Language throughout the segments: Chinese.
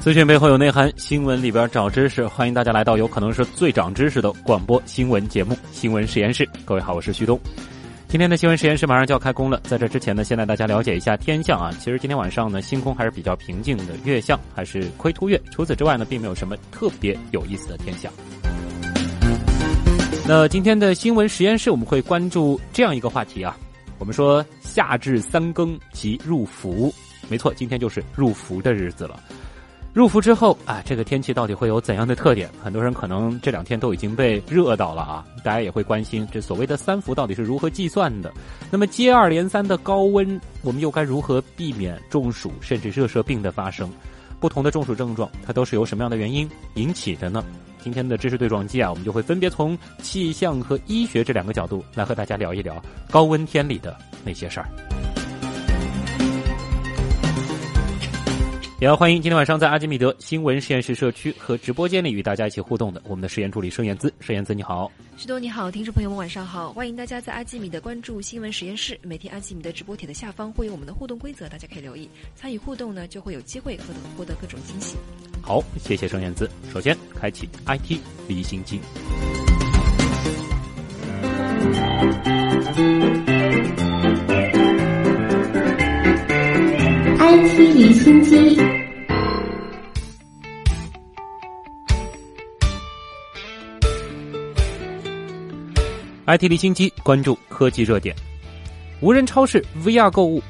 资讯背后有内涵，新闻里边找知识。欢迎大家来到有可能是最长知识的广播新闻节目《新闻实验室》。各位好，我是旭东。今天的新闻实验室马上就要开工了，在这之前呢，先带大家了解一下天象啊。其实今天晚上呢，星空还是比较平静的，月相还是亏凸月。除此之外呢，并没有什么特别有意思的天象。那今天的新闻实验室，我们会关注这样一个话题啊。我们说夏至三更即入伏，没错，今天就是入伏的日子了。入伏之后啊，这个天气到底会有怎样的特点？很多人可能这两天都已经被热到了啊！大家也会关心这所谓的三伏到底是如何计算的？那么接二连三的高温，我们又该如何避免中暑甚至热射病的发生？不同的中暑症状，它都是由什么样的原因引起的呢？今天的知识对撞机啊，我们就会分别从气象和医学这两个角度来和大家聊一聊高温天里的那些事儿。也要欢迎今天晚上在阿基米德新闻实验室社区和直播间里与大家一起互动的我们的实验助理盛燕姿。盛燕姿，你好。徐东，你好，听众朋友们，晚上好。欢迎大家在阿基米德关注新闻实验室。每天阿基米德直播帖的下方会有我们的互动规则，大家可以留意参与互动呢，就会有机会和获得各种惊喜。好，谢谢盛燕姿。首先，开启 IT 离心机。IT 离心机。IT 离心机关注科技热点，无人超市、VR 购物，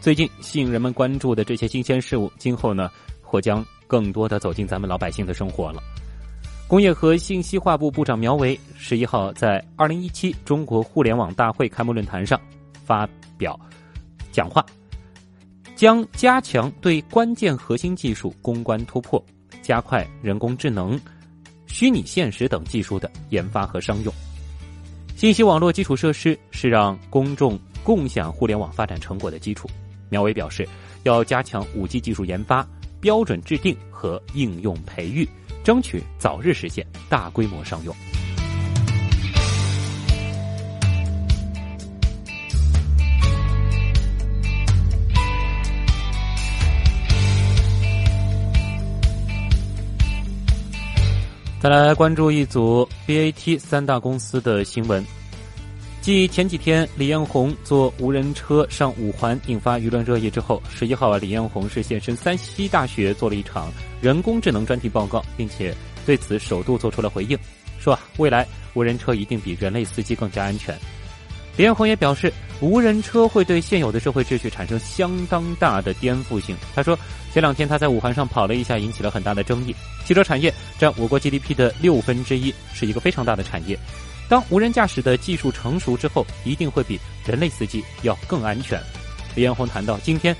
最近吸引人们关注的这些新鲜事物，今后呢或将更多的走进咱们老百姓的生活了。工业和信息化部部长苗圩十一号在二零一七中国互联网大会开幕论坛上发表讲话，将加强对关键核心技术攻关突破，加快人工智能、虚拟现实等技术的研发和商用。信息网络基础设施是让公众共享互联网发展成果的基础。苗圩表示，要加强五 G 技术研发、标准制定和应用培育，争取早日实现大规模商用。来关注一组 BAT 三大公司的新闻。继前几天李彦宏坐无人车上五环引发舆论热议之后，十一号啊，李彦宏是现身山西大学做了一场人工智能专题报告，并且对此首度做出了回应，说未来无人车一定比人类司机更加安全。李彦宏也表示，无人车会对现有的社会秩序产生相当大的颠覆性。他说，前两天他在五环上跑了一下，引起了很大的争议。汽车产业占我国 GDP 的六分之一，是一个非常大的产业。当无人驾驶的技术成熟之后，一定会比人类司机要更安全。李彦宏谈到，今天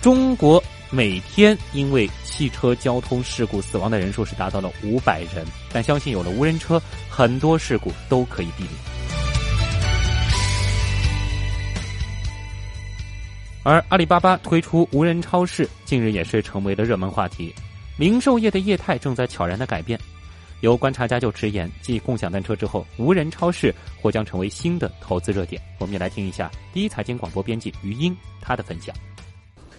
中国每天因为汽车交通事故死亡的人数是达到了五百人，但相信有了无人车，很多事故都可以避免。而阿里巴巴推出无人超市，近日也是成为了热门话题。零售业的业态正在悄然的改变。有观察家就直言，继共享单车之后，无人超市或将成为新的投资热点。我们也来听一下第一财经广播编辑余英他的分享。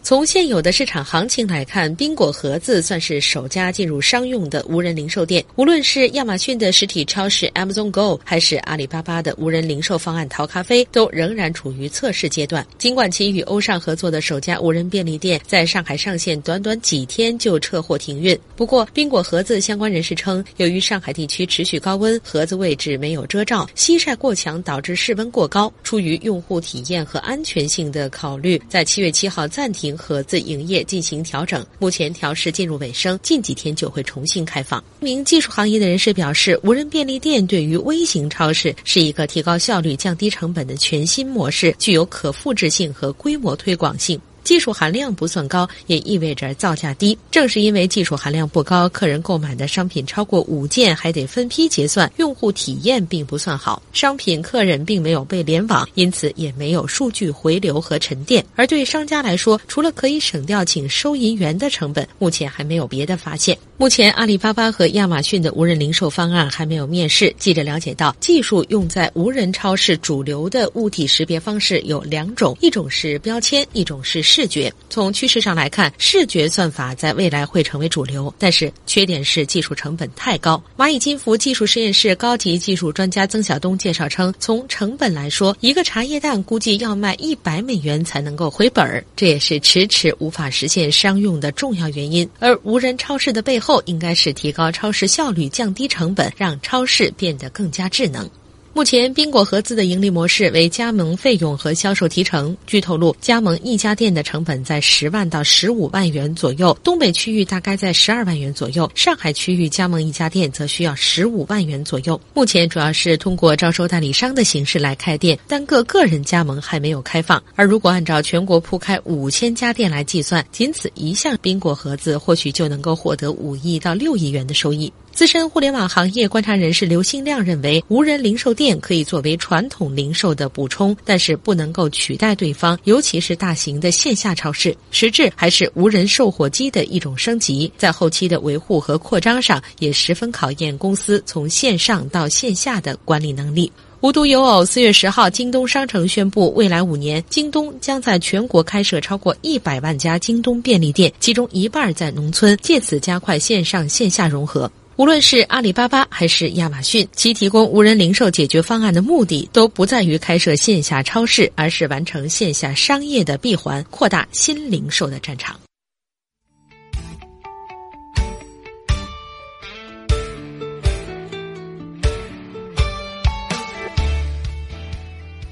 从现有的市场行情来看，宾果盒子算是首家进入商用的无人零售店。无论是亚马逊的实体超市 Amazon Go，还是阿里巴巴的无人零售方案淘咖啡，都仍然处于测试阶段。尽管其与欧尚合作的首家无人便利店在上海上线，短短几天就撤货停运。不过，宾果盒子相关人士称，由于上海地区持续高温，盒子位置没有遮罩，西晒过强导致室温过高。出于用户体验和安全性的考虑，在七月七号暂停。盒子营业进行调整，目前调试进入尾声，近几天就会重新开放。一名技术行业的人士表示，无人便利店对于微型超市是一个提高效率、降低成本的全新模式，具有可复制性和规模推广性。技术含量不算高，也意味着造价低。正是因为技术含量不高，客人购买的商品超过五件还得分批结算，用户体验并不算好。商品客人并没有被联网，因此也没有数据回流和沉淀。而对商家来说，除了可以省掉请收银员的成本，目前还没有别的发现。目前，阿里巴巴和亚马逊的无人零售方案还没有面世。记者了解到，技术用在无人超市主流的物体识别方式有两种，一种是标签，一种是视觉。从趋势上来看，视觉算法在未来会成为主流，但是缺点是技术成本太高。蚂蚁金服技术实验室高级技术专家曾晓东介绍称，从成本来说，一个茶叶蛋估计要卖一百美元才能够回本儿，这也是迟迟无法实现商用的重要原因。而无人超市的背后，应该是提高超市效率、降低成本，让超市变得更加智能。目前，宾果合资的盈利模式为加盟费用和销售提成。据透露，加盟一家店的成本在十万到十五万元左右，东北区域大概在十二万元左右，上海区域加盟一家店则需要十五万元左右。目前主要是通过招收代理商的形式来开店，单个个人加盟还没有开放。而如果按照全国铺开五千家店来计算，仅此一项宾果合资或许就能够获得五亿到六亿元的收益。资深互联网行业观察人士刘新亮认为，无人零售店可以作为传统零售的补充，但是不能够取代对方，尤其是大型的线下超市。实质还是无人售货机的一种升级，在后期的维护和扩张上，也十分考验公司从线上到线下的管理能力。无独有偶，四月十号，京东商城宣布，未来五年，京东将在全国开设超过一百万家京东便利店，其中一半在农村，借此加快线上线下融合。无论是阿里巴巴还是亚马逊，其提供无人零售解决方案的目的都不在于开设线下超市，而是完成线下商业的闭环，扩大新零售的战场。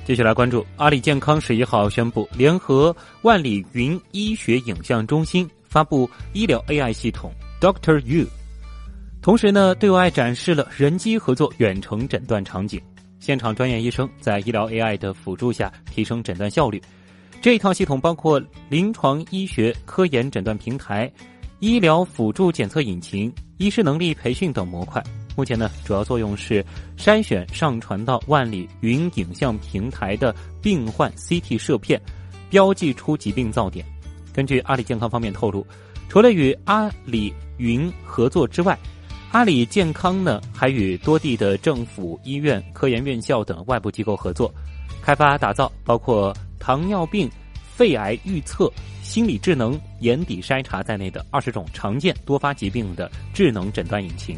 接下来关注阿里健康十一号宣布，联合万里云医学影像中心发布医疗 AI 系统 Doctor You。同时呢，对外展示了人机合作远程诊断场景，现场专业医生在医疗 AI 的辅助下提升诊断效率。这一套系统包括临床医学科研诊断平台、医疗辅助检测引擎、医师能力培训等模块。目前呢，主要作用是筛选上传到万里云影像平台的病患 CT 摄片，标记出疾病噪点。根据阿里健康方面透露，除了与阿里云合作之外，阿里健康呢，还与多地的政府、医院、科研院校等外部机构合作，开发打造包括糖尿病、肺癌预测、心理智能、眼底筛查在内的二十种常见多发疾病的智能诊断引擎。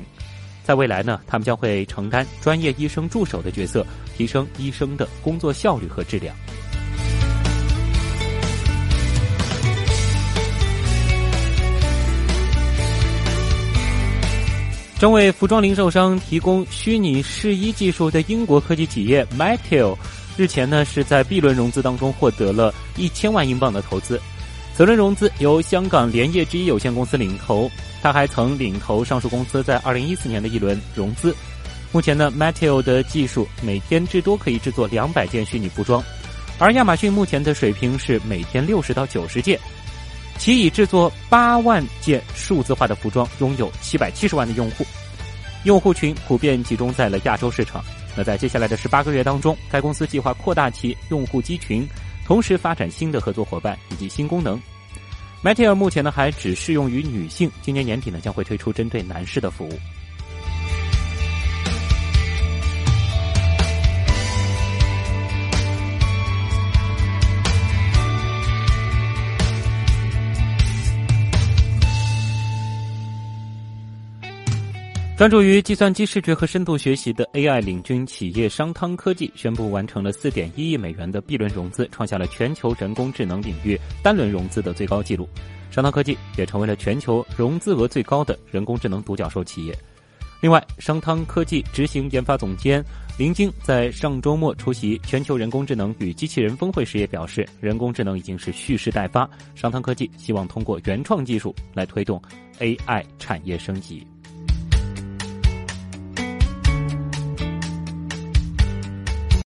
在未来呢，他们将会承担专业医生助手的角色，提升医生的工作效率和质量。正为服装零售商提供虚拟试衣技术的英国科技企业 Mateo，日前呢是在 B 轮融资当中获得了一千万英镑的投资。此轮融资由香港联业之一有限公司领投，他还曾领投上述公司在二零一四年的一轮融资。目前呢，Mateo 的技术每天至多可以制作两百件虚拟服装，而亚马逊目前的水平是每天六十到九十件。其已制作八万件数字化的服装，拥有七百七十万的用户，用户群普遍集中在了亚洲市场。那在接下来的十八个月当中，该公司计划扩大其用户机群，同时发展新的合作伙伴以及新功能。m a t e r 目前呢还只适用于女性，今年年底呢将会推出针对男士的服务。专注于计算机视觉和深度学习的 AI 领军企业商汤科技宣布完成了4.1亿美元的 B 轮融资，创下了全球人工智能领域单轮融资的最高纪录。商汤科技也成为了全球融资额最高的人工智能独角兽企业。另外，商汤科技执行研发总监林晶在上周末出席全球人工智能与机器人峰会时也表示，人工智能已经是蓄势待发。商汤科技希望通过原创技术来推动 AI 产业升级。